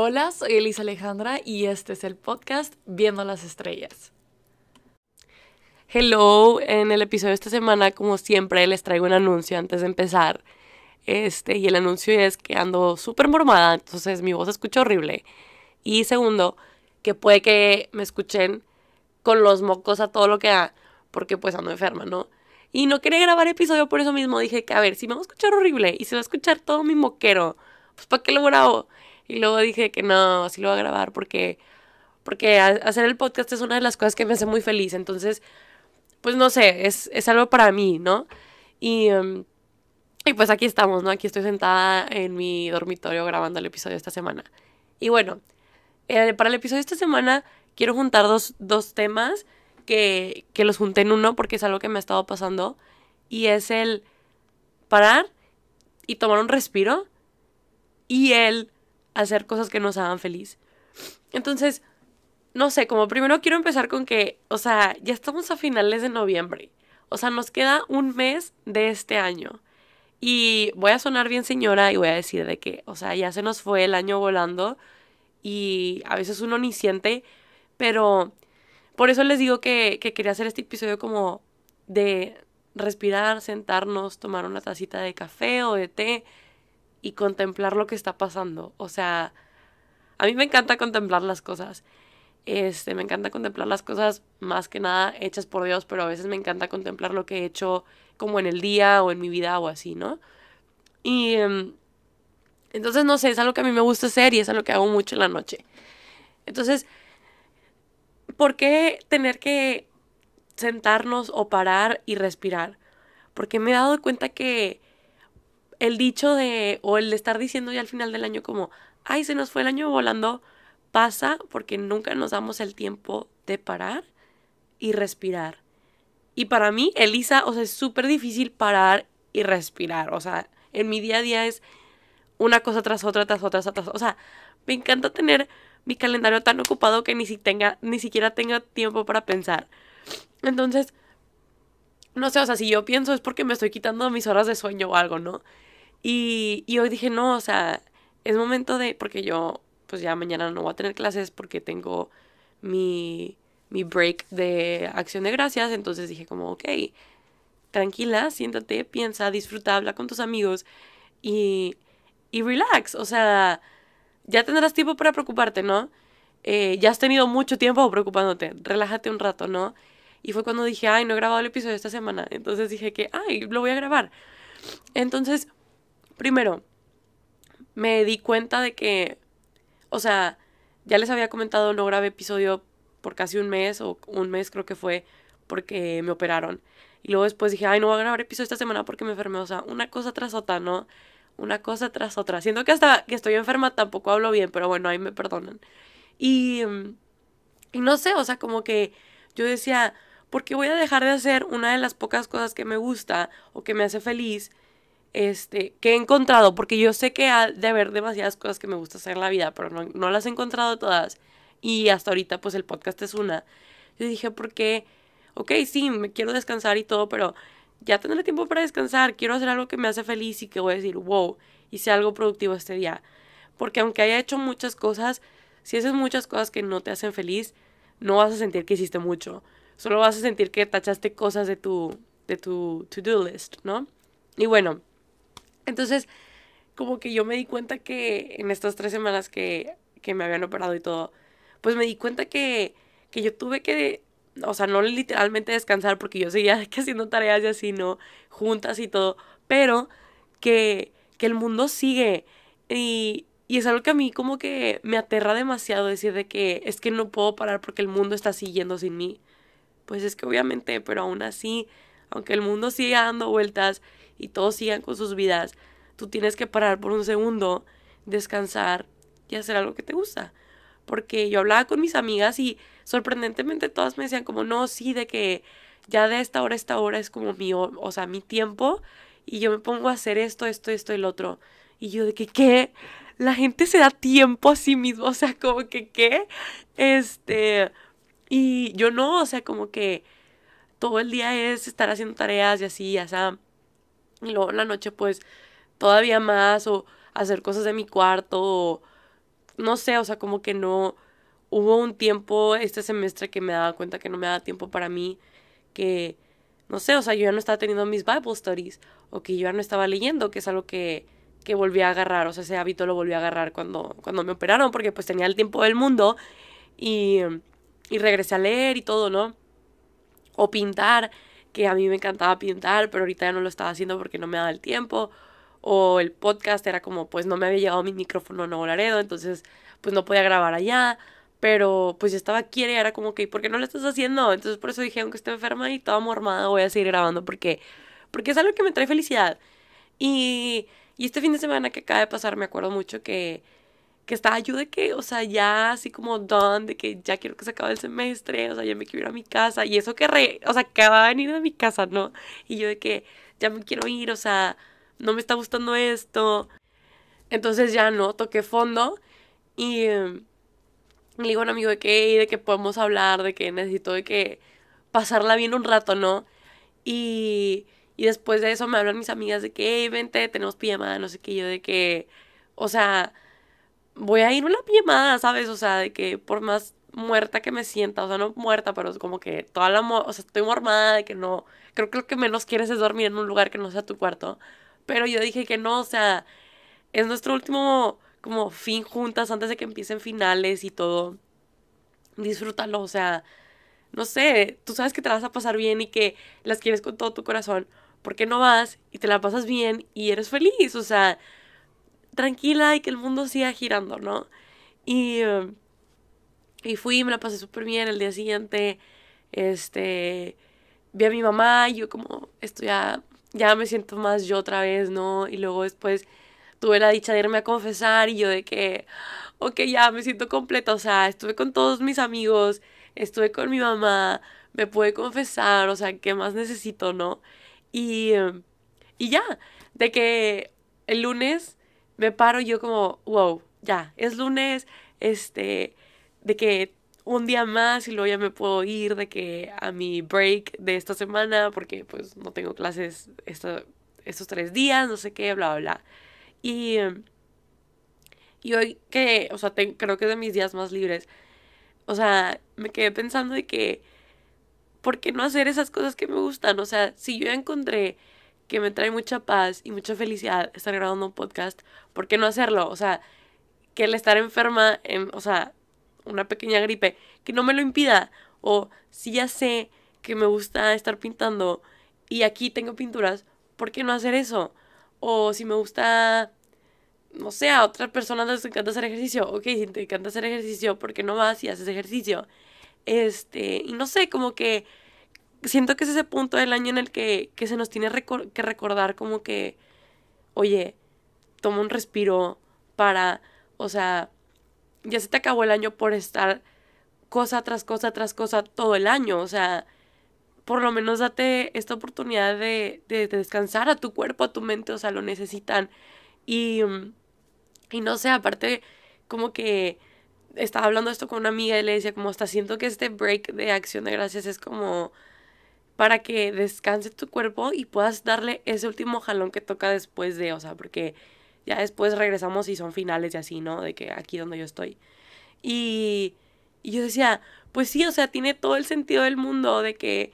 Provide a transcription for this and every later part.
Hola, soy Elisa Alejandra y este es el podcast Viendo las Estrellas. Hello, en el episodio de esta semana, como siempre, les traigo un anuncio antes de empezar. Este, y el anuncio es que ando súper mormada, entonces mi voz se escucha horrible. Y segundo, que puede que me escuchen con los mocos a todo lo que da, porque pues ando enferma, ¿no? Y no quería grabar episodio por eso mismo, dije que a ver, si me va a escuchar horrible y se va a escuchar todo mi moquero, pues ¿para qué lo grabo? Y luego dije que no, así lo voy a grabar porque, porque hacer el podcast es una de las cosas que me hace muy feliz. Entonces, pues no sé, es, es algo para mí, ¿no? Y, em, y pues aquí estamos, ¿no? Aquí estoy sentada en mi dormitorio grabando el episodio esta semana. Y bueno, eh, para el episodio de esta semana quiero juntar dos, dos temas que, que los junté en uno porque es algo que me ha estado pasando. Y es el parar y tomar un respiro y el hacer cosas que nos hagan feliz. Entonces, no sé, como primero quiero empezar con que, o sea, ya estamos a finales de noviembre. O sea, nos queda un mes de este año. Y voy a sonar bien señora y voy a decir de que, o sea, ya se nos fue el año volando y a veces uno ni siente, pero por eso les digo que, que quería hacer este episodio como de respirar, sentarnos, tomar una tacita de café o de té y contemplar lo que está pasando. O sea, a mí me encanta contemplar las cosas. Este, me encanta contemplar las cosas más que nada hechas por Dios, pero a veces me encanta contemplar lo que he hecho como en el día o en mi vida o así, ¿no? Y em, entonces, no sé, es algo que a mí me gusta hacer y es algo que hago mucho en la noche. Entonces, ¿por qué tener que sentarnos o parar y respirar? Porque me he dado cuenta que el dicho de, o el de estar diciendo ya al final del año como, ay, se nos fue el año volando, pasa porque nunca nos damos el tiempo de parar y respirar. Y para mí, Elisa, o sea, es súper difícil parar y respirar. O sea, en mi día a día es una cosa tras otra, tras otra, tras otra. O sea, me encanta tener mi calendario tan ocupado que ni, si tenga, ni siquiera tenga tiempo para pensar. Entonces, no sé, o sea, si yo pienso es porque me estoy quitando mis horas de sueño o algo, ¿no? Y, y hoy dije, no, o sea, es momento de, porque yo, pues ya mañana no voy a tener clases porque tengo mi, mi break de acción de gracias, entonces dije como, ok, tranquila, siéntate, piensa, disfruta, habla con tus amigos y, y relax, o sea, ya tendrás tiempo para preocuparte, ¿no? Eh, ya has tenido mucho tiempo preocupándote, relájate un rato, ¿no? Y fue cuando dije, ay, no he grabado el episodio esta semana. Entonces dije que, ay, lo voy a grabar. Entonces, Primero, me di cuenta de que, o sea, ya les había comentado, no grabé episodio por casi un mes o un mes creo que fue porque me operaron. Y luego después dije, ay, no voy a grabar episodio esta semana porque me enfermé. O sea, una cosa tras otra, ¿no? Una cosa tras otra. Siento que hasta que estoy enferma tampoco hablo bien, pero bueno, ahí me perdonan. Y, y no sé, o sea, como que yo decía, ¿por qué voy a dejar de hacer una de las pocas cosas que me gusta o que me hace feliz? Este, que he encontrado, porque yo sé que ha de haber demasiadas cosas que me gusta hacer en la vida, pero no, las he encontrado todas. Y hasta ahorita, pues el podcast es una. Yo dije, ¿por qué? Ok, sí, me quiero descansar y todo, pero ya tendré tiempo para descansar. Quiero hacer algo que me hace feliz y que voy a decir, wow, hice algo productivo este día. Porque aunque haya hecho muchas cosas, si haces muchas cosas que no te hacen feliz, no vas a sentir que hiciste mucho. Solo vas a sentir que tachaste cosas de tu, de tu to-do list, ¿no? Y bueno, entonces, como que yo me di cuenta que en estas tres semanas que, que me habían operado y todo, pues me di cuenta que, que yo tuve que, o sea, no literalmente descansar porque yo seguía haciendo tareas y así, ¿no? Juntas y todo, pero que, que el mundo sigue y, y es algo que a mí como que me aterra demasiado decir de que es que no puedo parar porque el mundo está siguiendo sin mí. Pues es que obviamente, pero aún así, aunque el mundo siga dando vueltas y todos sigan con sus vidas, tú tienes que parar por un segundo, descansar y hacer algo que te gusta. Porque yo hablaba con mis amigas y sorprendentemente todas me decían como, no, sí, de que ya de esta hora a esta hora es como mi, o sea, mi tiempo y yo me pongo a hacer esto, esto, esto y el otro. Y yo de que, ¿qué? La gente se da tiempo a sí mismo, o sea, como que, ¿qué? Este, y yo no, o sea, como que todo el día es estar haciendo tareas y así, o sea, y luego en la noche pues todavía más o hacer cosas de mi cuarto o no sé, o sea, como que no hubo un tiempo este semestre que me daba cuenta que no me daba tiempo para mí, que, no sé, o sea, yo ya no estaba teniendo mis Bible studies, o que yo ya no estaba leyendo, que es algo que, que volví a agarrar, o sea, ese hábito lo volví a agarrar cuando, cuando me operaron, porque pues tenía el tiempo del mundo y, y regresé a leer y todo, ¿no? O pintar, que a mí me encantaba pintar, pero ahorita ya no lo estaba haciendo porque no me daba el tiempo. O el podcast era como, pues no me había llegado mi micrófono a Nuevo Laredo, entonces pues no podía grabar allá. Pero pues estaba aquí y era como que, ¿por qué no lo estás haciendo? Entonces por eso dije, aunque esté enferma y toda mormada, voy a seguir grabando porque, porque es algo que me trae felicidad. Y, y este fin de semana que acaba de pasar, me acuerdo mucho que, que estaba yo de que, o sea, ya así como done, de que ya quiero que se acabe el semestre, o sea, ya me quiero ir a mi casa. Y eso que, re, o sea, acaba de venir de mi casa, ¿no? Y yo de que ya me quiero ir, o sea, no me está gustando esto. Entonces ya no, toqué fondo y... Em, le digo a un amigo de que, de que podemos hablar, de que necesito de que pasarla bien un rato, ¿no? Y, y después de eso me hablan mis amigas de que, hey, vente, tenemos pijamada, no sé qué, yo de que, o sea, voy a ir una pijamada, ¿sabes? O sea, de que por más muerta que me sienta, o sea, no muerta, pero como que toda la, o sea, estoy mormada de que no, creo que lo que menos quieres es dormir en un lugar que no sea tu cuarto. Pero yo dije que no, o sea, es nuestro último como fin juntas antes de que empiecen finales y todo. Disfrútalo, o sea, no sé, tú sabes que te vas a pasar bien y que las quieres con todo tu corazón. ¿Por qué no vas y te la pasas bien y eres feliz? O sea, tranquila y que el mundo siga girando, ¿no? Y, em, y fui, me la pasé súper bien el día siguiente. Este, vi a mi mamá y yo como, esto ya, ya me siento más yo otra vez, ¿no? Y luego después tuve la dicha de irme a confesar y yo de que, ok, ya me siento completa, o sea, estuve con todos mis amigos, estuve con mi mamá, me pude confesar, o sea, ¿qué más necesito, no? Y, y ya, de que el lunes me paro yo como, wow, ya, es lunes, este, de que un día más y luego ya me puedo ir de que a mi break de esta semana porque pues no tengo clases estos tres días, no sé qué, bla, bla, bla. Y, y hoy que, o sea, creo que es de mis días más libres, o sea, me quedé pensando de que, ¿por qué no hacer esas cosas que me gustan? O sea, si yo encontré que me trae mucha paz y mucha felicidad estar grabando un podcast, ¿por qué no hacerlo? O sea, que el estar enferma, en, o sea, una pequeña gripe, que no me lo impida. O si ya sé que me gusta estar pintando y aquí tengo pinturas, ¿por qué no hacer eso? O si me gusta, no sé, a otras personas les encanta hacer ejercicio. Ok, si te encanta hacer ejercicio, ¿por qué no vas y haces ejercicio? Este, y no sé, como que siento que es ese punto del año en el que, que se nos tiene que recordar como que, oye, toma un respiro para, o sea, ya se te acabó el año por estar cosa tras cosa tras cosa todo el año, o sea, por lo menos date esta oportunidad de, descansar a tu cuerpo, a tu mente, o sea, lo necesitan. Y, mm, y no sé, aparte, como que estaba hablando esto con una amiga y le decía, como, está siento que este break de acción de gracias es como para que descanse tu cuerpo y puedas darle ese último jalón que toca después de, o sea, porque ya después regresamos y son finales y así, ¿no? De que aquí donde yo estoy. Y, yo decía, pues sí, o sea, tiene todo el sentido del mundo de que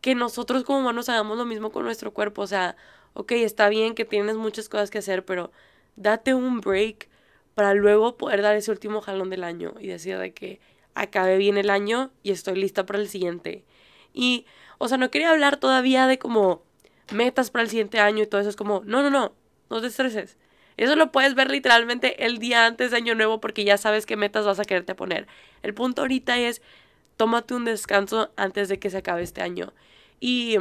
que nosotros como humanos hagamos lo mismo con nuestro cuerpo. O sea, ok, está bien que tienes muchas cosas que hacer, pero date un break para luego poder dar ese último jalón del año y decir de que acabe bien el año y estoy lista para el siguiente. Y, o sea, no quería hablar todavía de como metas para el siguiente año y todo eso. Es como, no, no, no, no te estreses. Eso lo puedes ver literalmente el día antes de Año Nuevo porque ya sabes qué metas vas a quererte poner. El punto ahorita es, tómate un descanso antes de que se acabe este año. Y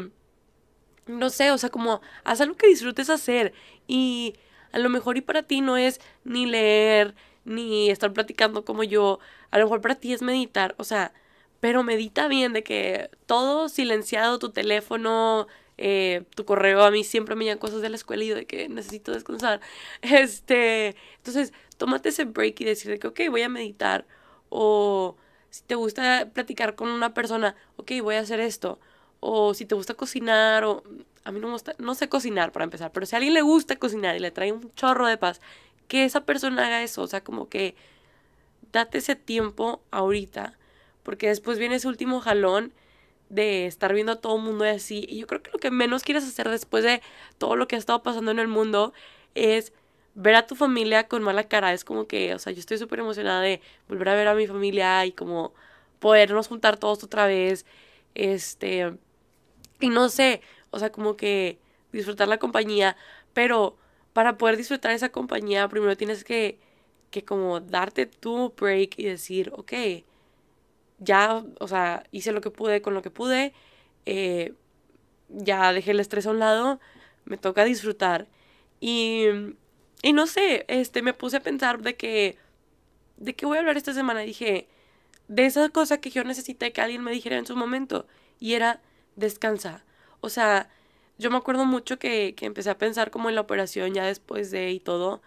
no sé, o sea, como haz algo que disfrutes hacer. Y a lo mejor y para ti no es ni leer, ni estar platicando como yo. A lo mejor para ti es meditar, o sea, pero medita bien de que todo silenciado, tu teléfono, eh, tu correo, a mí siempre me llegan cosas de la escuela y yo de que necesito descansar. Este, entonces, tómate ese break y decir de que, ok, voy a meditar. O si te gusta platicar con una persona, ok, voy a hacer esto o si te gusta cocinar o a mí no me gusta, no sé cocinar para empezar, pero si a alguien le gusta cocinar y le trae un chorro de paz, que esa persona haga eso, o sea, como que date ese tiempo ahorita, porque después viene ese último jalón de estar viendo a todo el mundo así, y yo creo que lo que menos quieres hacer después de todo lo que ha estado pasando en el mundo es ver a tu familia con mala cara, es como que, o sea, yo estoy súper emocionada de volver a ver a mi familia y como podernos juntar todos otra vez, este, y no sé, o sea, como que disfrutar la compañía, pero para poder disfrutar esa compañía, primero tienes que, que como darte tu break y decir, ok, ya, o sea, hice lo que pude con lo que pude, eh, ya dejé el estrés a un lado, me toca disfrutar. Y, y no sé, este, me puse a pensar de que, de qué voy a hablar esta semana. Dije, de esa cosa que yo necesité que alguien me dijera en su momento, y era, descansa. O sea, yo me acuerdo mucho que, que empecé a pensar como en la operación ya después de y todo.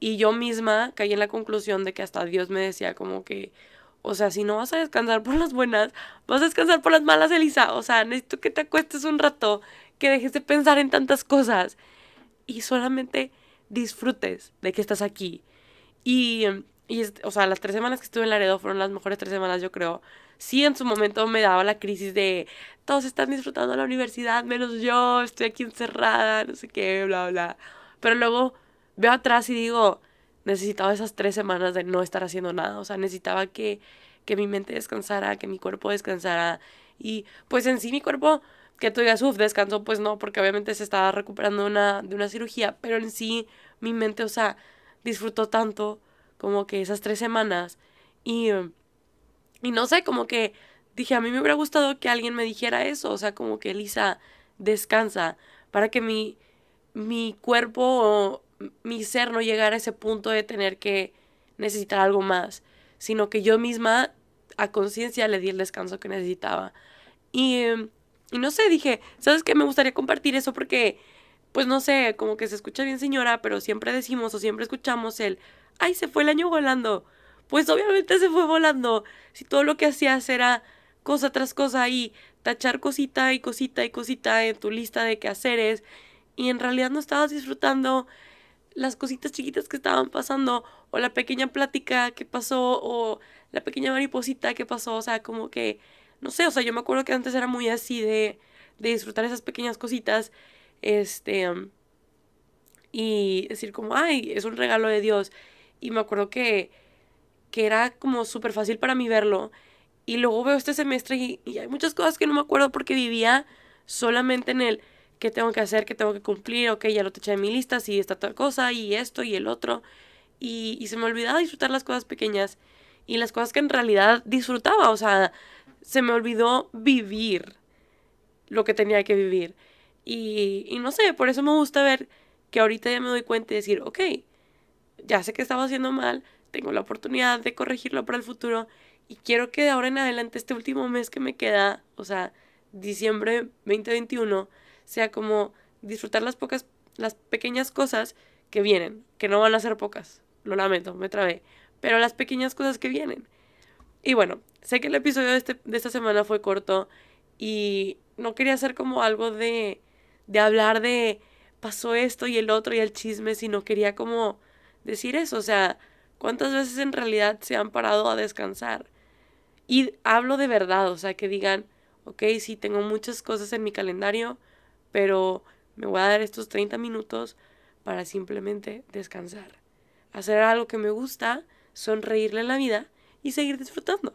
Y yo misma caí en la conclusión de que hasta Dios me decía como que, o sea, si no vas a descansar por las buenas, vas a descansar por las malas, Elisa. O sea, necesito que te acuestes un rato, que dejes de pensar en tantas cosas y solamente disfrutes de que estás aquí. Y, y o sea, las tres semanas que estuve en Laredo fueron las mejores tres semanas, yo creo sí en su momento me daba la crisis de todos están disfrutando la universidad, menos yo, estoy aquí encerrada, no sé qué, bla, bla. Pero luego veo atrás y digo, necesitaba esas tres semanas de no estar haciendo nada, o sea, necesitaba que, que mi mente descansara, que mi cuerpo descansara. Y pues en sí mi cuerpo, que tú digas, uff, descansó, pues no, porque obviamente se estaba recuperando una, de una cirugía, pero en sí mi mente, o sea, disfrutó tanto como que esas tres semanas. Y y no sé, como que dije, a mí me hubiera gustado que alguien me dijera eso, o sea, como que Elisa, descansa, para que mi, mi cuerpo mi ser no llegara a ese punto de tener que necesitar algo más, sino que yo misma a conciencia le di el descanso que necesitaba. Y, y no sé, dije, ¿sabes qué? Me gustaría compartir eso porque, pues no sé, como que se escucha bien señora, pero siempre decimos o siempre escuchamos el, ay, se fue el año volando pues obviamente se fue volando. Si todo lo que hacías era cosa tras cosa y tachar cosita y cosita y cosita en tu lista de quehaceres y en realidad no estabas disfrutando las cositas chiquitas que estaban pasando o la pequeña plática que pasó o la pequeña mariposita que pasó, o sea, como que, no sé, o sea, yo me acuerdo que antes era muy así de, de disfrutar esas pequeñas cositas, este, y decir como, ay, es un regalo de Dios. Y me acuerdo que que era como súper fácil para mí verlo. Y luego veo este semestre y, hay muchas cosas que no me acuerdo porque vivía solamente en el qué tengo que hacer, qué tengo que cumplir, ok, ya lo te eché de mi lista, sí, esta tal cosa, y esto y el otro. Y, y se me olvidaba disfrutar las cosas pequeñas y las cosas que en realidad disfrutaba, o sea, se me olvidó vivir lo que tenía que vivir. Y, y no sé, por eso me gusta ver que ahorita ya me doy cuenta y decir, ok, ya sé que estaba haciendo mal, tengo la oportunidad de corregirlo para el futuro y quiero que de ahora en adelante este último mes que me queda, o sea, diciembre 2021, sea como disfrutar las pocas, las pequeñas cosas que vienen, que no van a ser pocas, lo lamento, me trabé, pero las pequeñas cosas que vienen. Y bueno, sé que el episodio de, este, de esta semana fue corto y no quería hacer como algo de, de hablar de pasó esto y el otro y el chisme, sino quería como decir eso, o sea, ¿Cuántas veces en realidad se han parado a descansar? Y hablo de verdad, o sea, que digan, ok, sí, tengo muchas cosas en mi calendario, pero me voy a dar estos 30 minutos para simplemente descansar. Hacer algo que me gusta, sonreírle en la vida y seguir disfrutando.